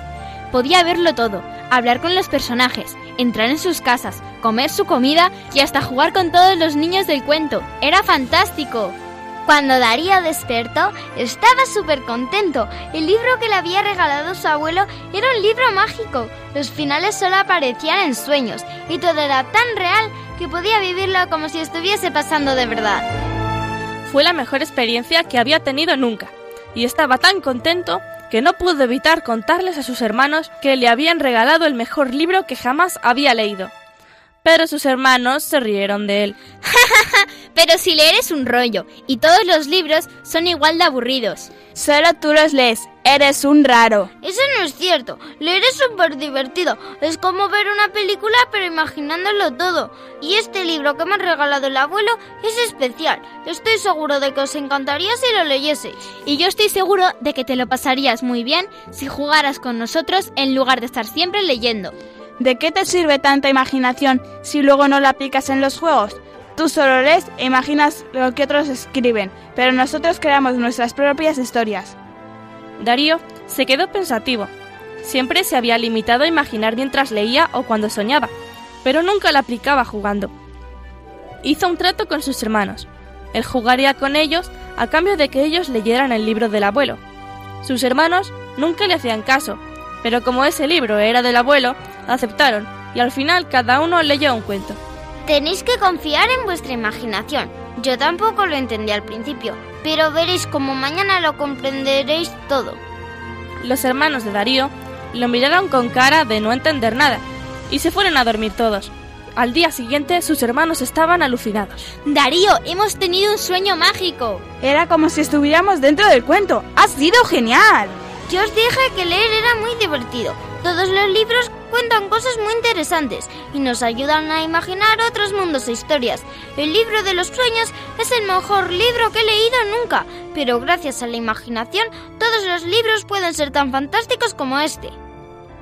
Podía verlo todo, hablar con los personajes, entrar en sus casas, comer su comida y hasta jugar con todos los niños del cuento. Era fantástico. Cuando Darío despertó, estaba súper contento. El libro que le había regalado su abuelo era un libro mágico. Los finales solo aparecían en sueños y todo era tan real que podía vivirlo como si estuviese pasando de verdad. Fue la mejor experiencia que había tenido nunca y estaba tan contento que no pudo evitar contarles a sus hermanos que le habían regalado el mejor libro que jamás había leído. Pero sus hermanos se rieron de él. [laughs] Pero si leer es un rollo, y todos los libros son igual de aburridos. Solo tú los lees, eres un raro. Eso no es cierto, leer es súper divertido. Es como ver una película pero imaginándolo todo. Y este libro que me ha regalado el abuelo es especial. Estoy seguro de que os encantaría si lo leyeseis. Y yo estoy seguro de que te lo pasarías muy bien si jugaras con nosotros en lugar de estar siempre leyendo. ¿De qué te sirve tanta imaginación si luego no la aplicas en los juegos? Tú solo lees e imaginas lo que otros escriben, pero nosotros creamos nuestras propias historias. Darío se quedó pensativo. Siempre se había limitado a imaginar mientras leía o cuando soñaba, pero nunca la aplicaba jugando. Hizo un trato con sus hermanos. Él jugaría con ellos a cambio de que ellos leyeran el libro del abuelo. Sus hermanos nunca le hacían caso, pero como ese libro era del abuelo, aceptaron y al final cada uno leyó un cuento. Tenéis que confiar en vuestra imaginación. Yo tampoco lo entendí al principio, pero veréis como mañana lo comprenderéis todo. Los hermanos de Darío lo miraron con cara de no entender nada y se fueron a dormir todos. Al día siguiente sus hermanos estaban alucinados. Darío, hemos tenido un sueño mágico. Era como si estuviéramos dentro del cuento. ¡Ha sido genial! Yo os dije que leer era muy divertido. Todos los libros cuentan cosas muy interesantes y nos ayudan a imaginar otros mundos e historias. El libro de los sueños es el mejor libro que he leído nunca, pero gracias a la imaginación todos los libros pueden ser tan fantásticos como este.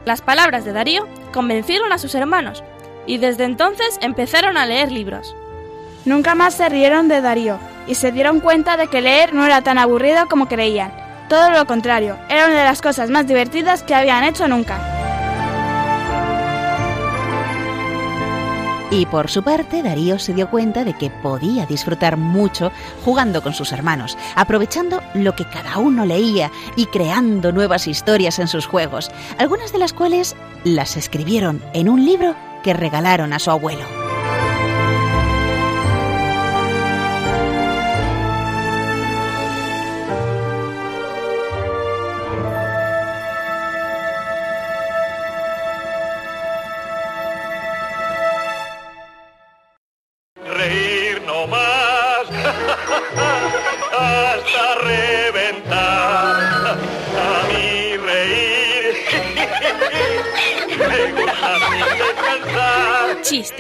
Las palabras de Darío convencieron a sus hermanos y desde entonces empezaron a leer libros. Nunca más se rieron de Darío. y se dieron cuenta de que leer no era tan aburrido como creían. Todo lo contrario, era una de las cosas más divertidas que habían hecho nunca. Y por su parte, Darío se dio cuenta de que podía disfrutar mucho jugando con sus hermanos, aprovechando lo que cada uno leía y creando nuevas historias en sus juegos, algunas de las cuales las escribieron en un libro que regalaron a su abuelo.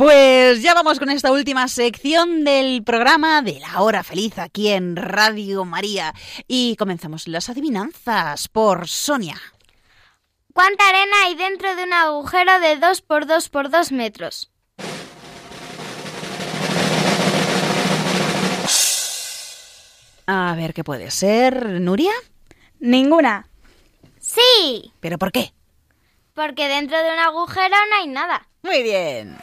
Pues ya vamos con esta última sección del programa de la hora feliz aquí en Radio María. Y comenzamos las adivinanzas por Sonia. ¿Cuánta arena hay dentro de un agujero de 2 por 2 por 2 metros? A ver qué puede ser. ¿Nuria? Ninguna. Sí, ¿Pero por qué? porque dentro de un agujero no hay nada. Muy bien.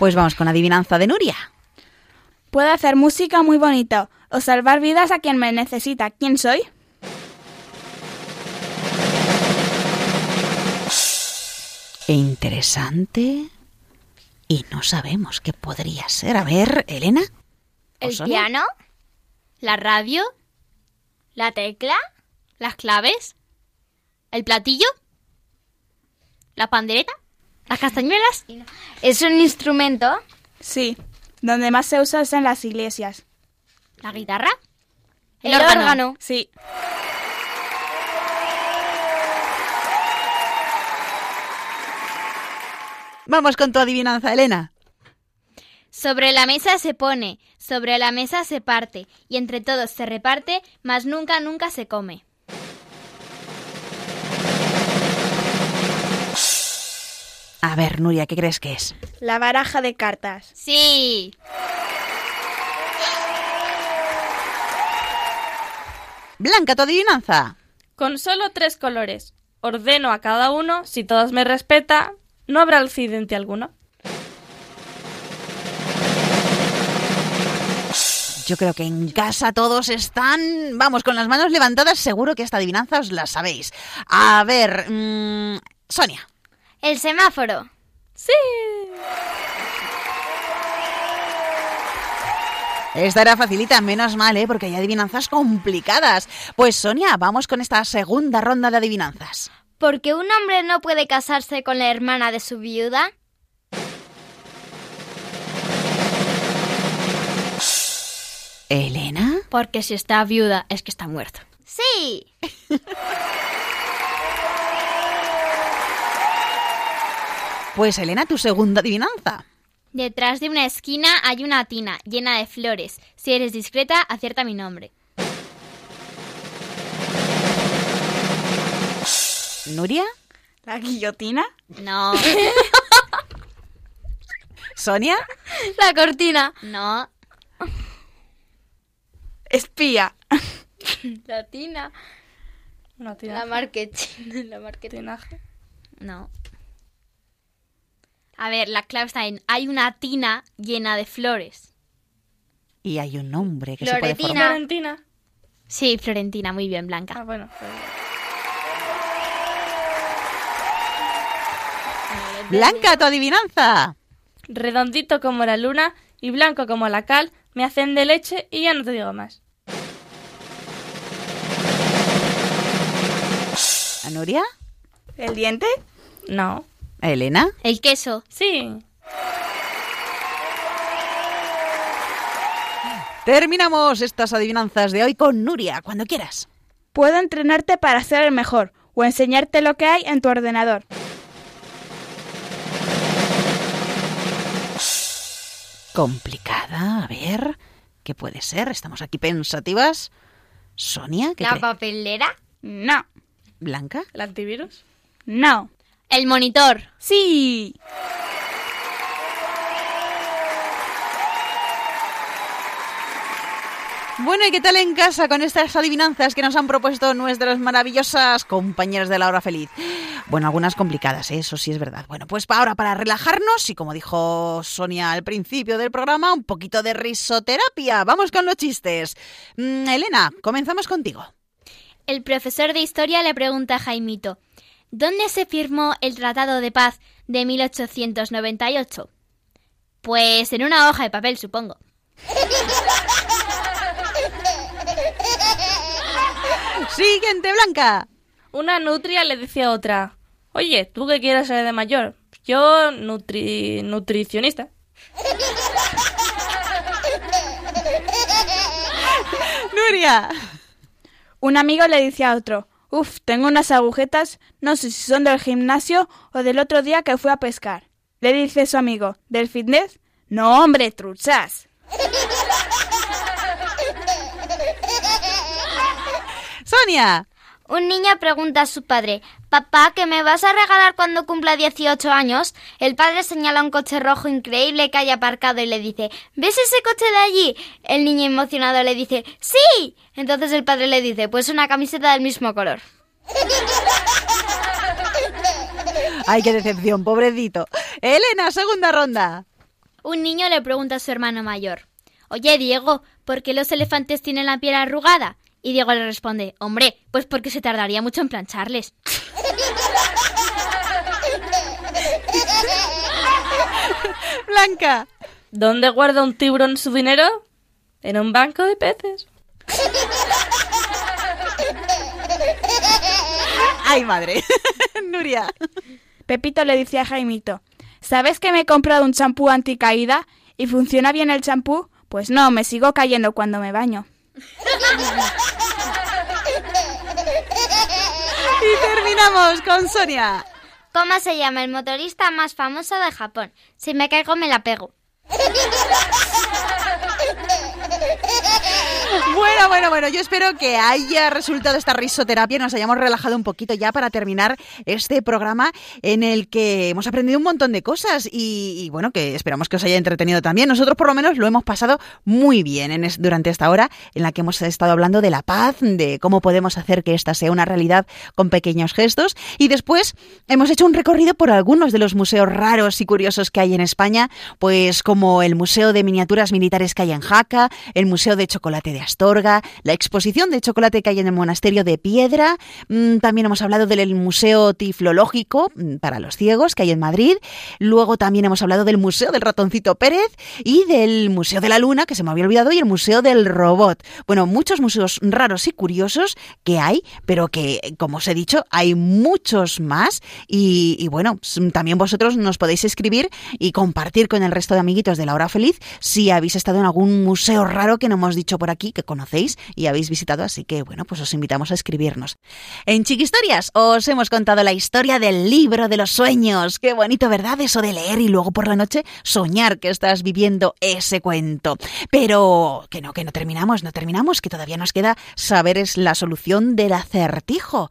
Pues vamos con adivinanza de Nuria. Puedo hacer música muy bonita o salvar vidas a quien me necesita. ¿Quién soy? E interesante. Y no sabemos qué podría ser. A ver, Elena. ¿O ¿El Sonia? piano? ¿La radio? ¿La tecla? ¿Las claves? ¿El platillo? ¿La pandereta? ¿Las castañuelas? ¿Es un instrumento? Sí. Donde más se usa es en las iglesias. ¿La guitarra? El ¿El, órgano. órgano? Sí. Vamos con tu adivinanza, Elena. Sobre la mesa se pone, sobre la mesa se parte, y entre todos se reparte, mas nunca, nunca se come. A ver, Nuria, ¿qué crees que es? La baraja de cartas. Sí. Blanca, tu adivinanza. Con solo tres colores. Ordeno a cada uno, si todos me respeta, no habrá accidente alguno. Yo creo que en casa todos están, vamos, con las manos levantadas, seguro que esta adivinanza os la sabéis. A ver, mm, Sonia. El semáforo. Sí. Esta era facilita, menos mal, ¿eh? Porque hay adivinanzas complicadas. Pues Sonia, vamos con esta segunda ronda de adivinanzas. ¿Porque un hombre no puede casarse con la hermana de su viuda? ¿Elena? Porque si está viuda es que está muerto. Sí. [laughs] Pues Elena, tu segunda adivinanza. Detrás de una esquina hay una tina llena de flores. Si eres discreta, acierta mi nombre. ¿Nuria? ¿La guillotina? No. [laughs] ¿Sonia? La cortina. No. Espía. [laughs] La tina. La marketing. La marketing. Tinaje. No. A ver, la clave está en hay una tina llena de flores. Y hay un nombre que se puede formar. Florentina. Sí, Florentina, muy bien, Blanca. Ah, bueno. pues- Blanca, tu adivinanza. Redondito como la luna y blanco como la cal, me hacen de leche y ya no te digo más. ¿A Nuria? ¿El diente? No. ¿A Elena? El queso. Sí. Terminamos estas adivinanzas de hoy con Nuria, cuando quieras. Puedo entrenarte para ser el mejor o enseñarte lo que hay en tu ordenador. Complicada, a ver, ¿qué puede ser? Estamos aquí pensativas. Sonia, ¿qué ¿La cree? papelera? No. Blanca. ¿El antivirus? No. El monitor. Sí. Bueno, ¿y qué tal en casa con estas adivinanzas que nos han propuesto nuestras maravillosas compañeras de la hora feliz? Bueno, algunas complicadas, ¿eh? eso sí es verdad. Bueno, pues ahora para relajarnos y como dijo Sonia al principio del programa, un poquito de risoterapia. Vamos con los chistes. Mm, Elena, comenzamos contigo. El profesor de historia le pregunta a Jaimito, ¿dónde se firmó el Tratado de Paz de 1898? Pues en una hoja de papel, supongo. [laughs] Siguiente, Blanca. Una nutria le dice a otra, oye, ¿tú qué quieres ser de mayor? Yo nutri... nutricionista. Nuria. Un amigo le dice a otro, Uf, tengo unas agujetas, no sé si son del gimnasio o del otro día que fui a pescar. Le dice su amigo, ¿del fitness? No, hombre, truchas. [laughs] Sonia. Un niño pregunta a su padre, Papá, ¿que me vas a regalar cuando cumpla 18 años? El padre señala un coche rojo increíble que hay aparcado y le dice, ¿ves ese coche de allí? El niño emocionado le dice, ¡Sí! Entonces el padre le dice, pues una camiseta del mismo color. [laughs] Ay, qué decepción, pobrecito. Elena, segunda ronda. Un niño le pregunta a su hermano mayor, Oye, Diego, ¿por qué los elefantes tienen la piel arrugada? Y Diego le responde, Hombre, pues porque se tardaría mucho en plancharles. [laughs] Blanca. ¿Dónde guarda un tiburón su dinero? En un banco de peces. [laughs] Ay, madre. [laughs] Nuria. Pepito le dice a Jaimito, ¿sabes que me he comprado un champú anticaída y funciona bien el champú? Pues no, me sigo cayendo cuando me baño. [laughs] Y terminamos con Sonia. ¿Cómo se llama el motorista más famoso de Japón? Si me caigo me la pego. [laughs] Bueno, bueno, bueno, yo espero que haya resultado esta risoterapia, nos hayamos relajado un poquito ya para terminar este programa en el que hemos aprendido un montón de cosas y, bueno, que esperamos que os haya entretenido también. Nosotros por lo menos lo hemos pasado muy bien durante esta hora en la que hemos estado hablando de la paz, de cómo podemos hacer que esta sea una realidad con pequeños gestos y después hemos hecho un recorrido por algunos de los museos raros y curiosos que hay en España, pues como el Museo de Miniaturas Militares que hay en Jaca, el Museo de Chocolate de Astorga, la exposición de chocolate que hay en el Monasterio de Piedra, mm, también hemos hablado del Museo Tiflológico mm, para los ciegos que hay en Madrid, luego también hemos hablado del Museo del Ratoncito Pérez y del Museo de la Luna, que se me había olvidado, y el Museo del Robot. Bueno, muchos museos raros y curiosos que hay, pero que, como os he dicho, hay muchos más. Y, bueno, también vosotros nos podéis escribir y compartir con el resto de amiguitos de la hora feliz si habéis estado en algún museo raro que no hemos dicho por aquí, que conocéis y habéis visitado, así que bueno, pues os invitamos a escribirnos. En Chiquistorias os hemos contado la historia del libro de los sueños. Qué bonito, ¿verdad? Eso de leer y luego por la noche soñar que estás viviendo ese cuento. Pero que no, que no terminamos, no terminamos, que todavía nos queda saber es la solución del acertijo.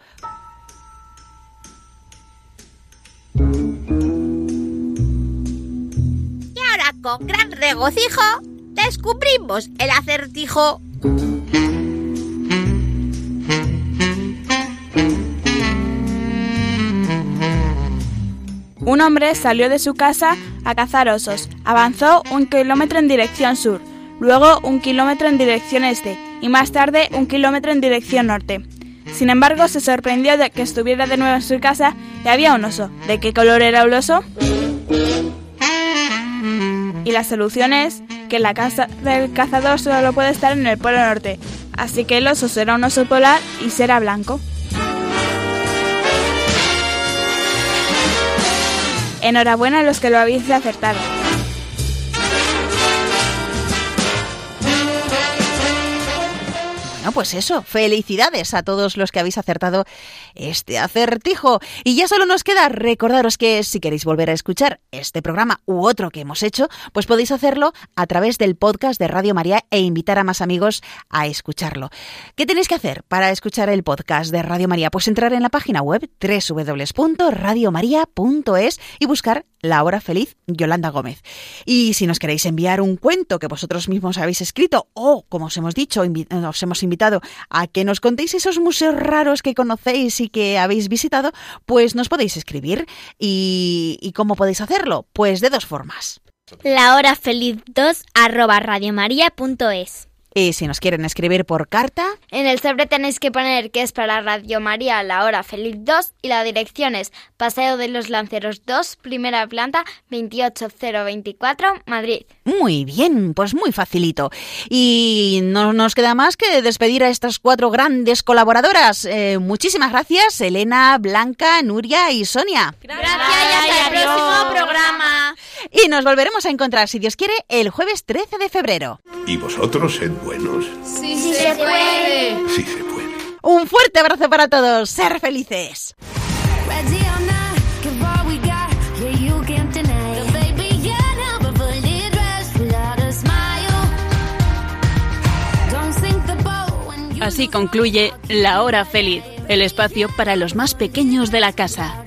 Y ahora, con gran regocijo, descubrimos el acertijo. Un hombre salió de su casa a cazar osos. Avanzó un kilómetro en dirección sur, luego un kilómetro en dirección este y más tarde un kilómetro en dirección norte. Sin embargo, se sorprendió de que estuviera de nuevo en su casa y había un oso. ¿De qué color era el oso? Y la solución es que la casa del cazador solo puede estar en el polo norte. Así que el oso será un oso polar y será blanco. Enhorabuena a los que lo habéis acertado. Pues eso, felicidades a todos los que habéis acertado este acertijo. Y ya solo nos queda recordaros que si queréis volver a escuchar este programa u otro que hemos hecho, pues podéis hacerlo a través del podcast de Radio María e invitar a más amigos a escucharlo. ¿Qué tenéis que hacer para escuchar el podcast de Radio María? Pues entrar en la página web www.radiomaria.es y buscar La Hora Feliz Yolanda Gómez. Y si nos queréis enviar un cuento que vosotros mismos habéis escrito o, como os hemos dicho, os hemos invitado a que nos contéis esos museos raros que conocéis y que habéis visitado, pues nos podéis escribir. ¿Y, cómo podéis hacerlo? Pues de dos formas. La hora feliz 2 arroba radiomaria.es y si nos quieren escribir por carta... En el sobre tenéis que poner que es para Radio María La Hora Feliz 2 y la dirección es Paseo de los Lanceros 2, primera planta, 28024, Madrid. Muy bien, pues muy facilito. Y no nos queda más que despedir a estas cuatro grandes colaboradoras. Eh, muchísimas gracias, Elena, Blanca, Nuria y Sonia. Gracias, y hasta el próximo programa. Y nos volveremos a encontrar, si Dios quiere, el jueves 13 de febrero. ¿Y vosotros sed buenos? Sí, sí se puede. Sí se puede. Un fuerte abrazo para todos. Ser felices. Así concluye La Hora Feliz, el espacio para los más pequeños de la casa.